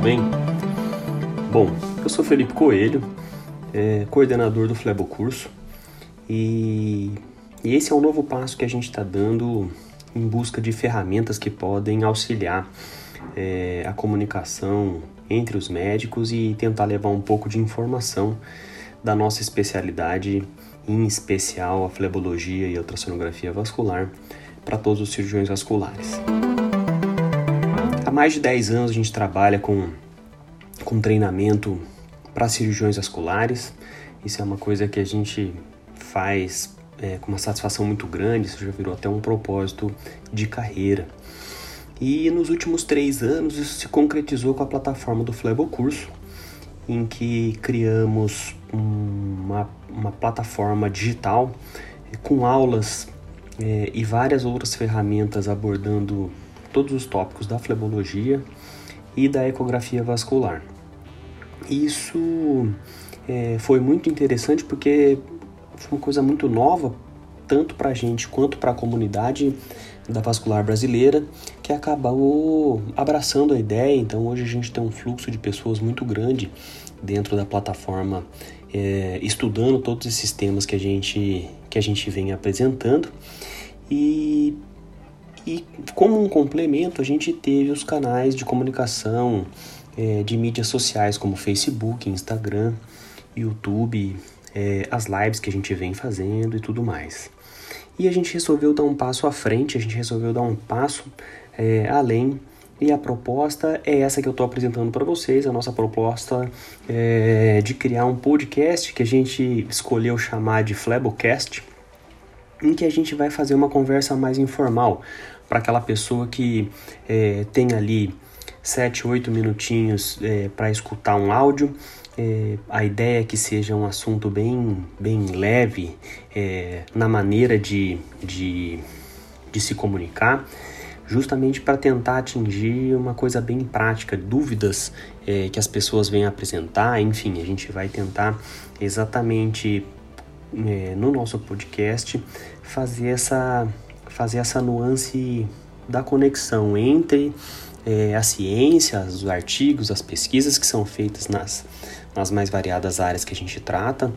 bem? Bom, eu sou Felipe Coelho, é, coordenador do Flebo Curso, e, e esse é um novo passo que a gente está dando em busca de ferramentas que podem auxiliar é, a comunicação entre os médicos e tentar levar um pouco de informação da nossa especialidade, em especial a flebologia e a ultrassonografia vascular, para todos os cirurgiões vasculares. Há mais de 10 anos a gente trabalha com, com treinamento para cirurgiões vasculares. Isso é uma coisa que a gente faz é, com uma satisfação muito grande, isso já virou até um propósito de carreira. E nos últimos três anos isso se concretizou com a plataforma do Flebo Curso, em que criamos uma, uma plataforma digital com aulas é, e várias outras ferramentas abordando todos os tópicos da flebologia e da ecografia vascular. Isso é, foi muito interessante porque foi uma coisa muito nova, tanto para a gente quanto para a comunidade da vascular brasileira, que acabou abraçando a ideia. Então hoje a gente tem um fluxo de pessoas muito grande dentro da plataforma, é, estudando todos esses temas que a gente, que a gente vem apresentando. E, e como um complemento, a gente teve os canais de comunicação é, de mídias sociais como Facebook, Instagram, YouTube, é, as lives que a gente vem fazendo e tudo mais. E a gente resolveu dar um passo à frente, a gente resolveu dar um passo é, além. E a proposta é essa que eu estou apresentando para vocês. A nossa proposta é de criar um podcast que a gente escolheu chamar de Flebocast, em que a gente vai fazer uma conversa mais informal para aquela pessoa que é, tem ali 7, 8 minutinhos é, para escutar um áudio. É, a ideia é que seja um assunto bem, bem leve é, na maneira de, de, de se comunicar, justamente para tentar atingir uma coisa bem prática, dúvidas é, que as pessoas vêm apresentar, enfim, a gente vai tentar exatamente é, no nosso podcast fazer essa, fazer essa nuance da conexão entre é, a ciência, os artigos, as pesquisas que são feitas nas, nas mais variadas áreas que a gente trata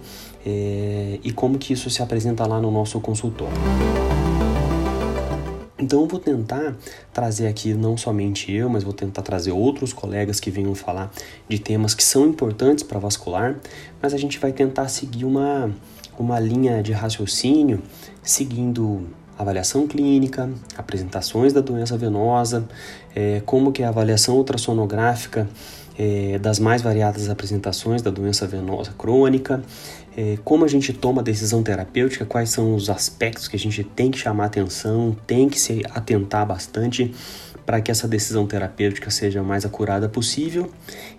é, e como que isso se apresenta lá no nosso consultório. Então eu vou tentar trazer aqui não somente eu, mas vou tentar trazer outros colegas que venham falar de temas que são importantes para vascular, mas a gente vai tentar seguir uma, uma linha de raciocínio seguindo avaliação clínica, apresentações da doença venosa, é, como que a avaliação ultrassonográfica é, das mais variadas apresentações da doença venosa crônica, é, como a gente toma a decisão terapêutica, quais são os aspectos que a gente tem que chamar atenção, tem que se atentar bastante para que essa decisão terapêutica seja mais acurada possível.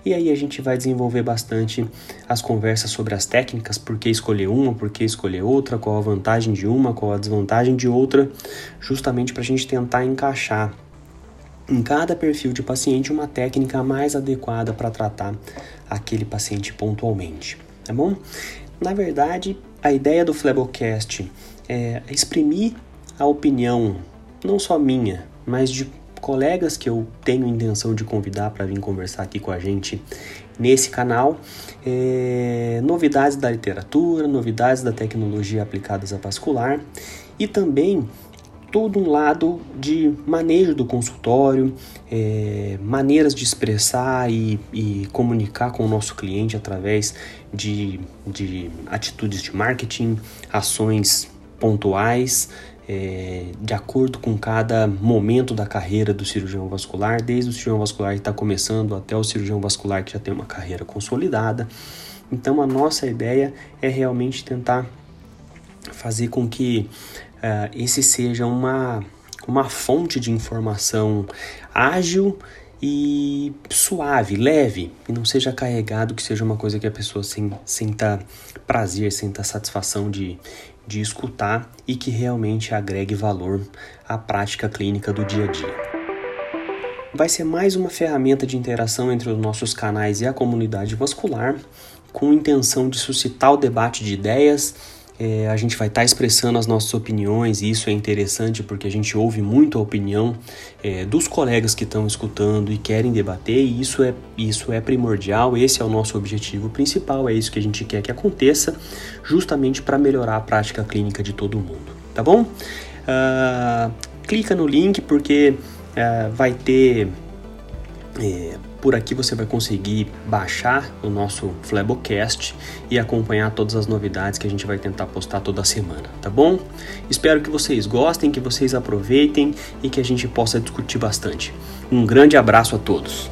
E aí a gente vai desenvolver bastante as conversas sobre as técnicas, por que escolher uma, por que escolher outra, qual a vantagem de uma, qual a desvantagem de outra, justamente para a gente tentar encaixar em cada perfil de paciente uma técnica mais adequada para tratar aquele paciente pontualmente, tá bom? Na verdade, a ideia do Flebocast é exprimir a opinião, não só minha, mas de colegas que eu tenho intenção de convidar para vir conversar aqui com a gente nesse canal, é, novidades da literatura, novidades da tecnologia aplicadas a vascular e também todo um lado de manejo do consultório, é, maneiras de expressar e, e, comunicar com o nosso cliente através de, de atitudes de marketing, ações pontuais, é, de acordo com cada momento da carreira do cirurgião vascular, desde o cirurgião vascular que está começando até o cirurgião vascular que já tem uma carreira consolidada. Então, a nossa ideia é realmente tentar fazer com que uh, esse seja uma, uma fonte de informação ágil e suave, leve, e não seja carregado, que seja uma coisa que a pessoa sinta prazer, sinta satisfação de, de escutar e que realmente agregue valor à prática clínica do dia a dia. Vai ser mais uma ferramenta de interação entre os nossos canais e a comunidade vascular, com intenção de suscitar o debate de ideias É, a gente vai estar tá expressando as nossas opiniões e isso é interessante porque a gente ouve muito a opinião é, dos colegas que estão escutando e querem debater e isso é, isso é primordial, esse é o nosso objetivo principal, é isso que a gente quer que aconteça justamente para melhorar a prática clínica de todo mundo, tá bom? Uh, clica no link porque uh, vai ter é, por aqui você vai conseguir baixar o nosso Flabocast e acompanhar todas as novidades que a gente vai tentar postar toda semana, tá bom? Espero que vocês gostem, que vocês aproveitem e que a gente possa discutir bastante. Um grande abraço a todos.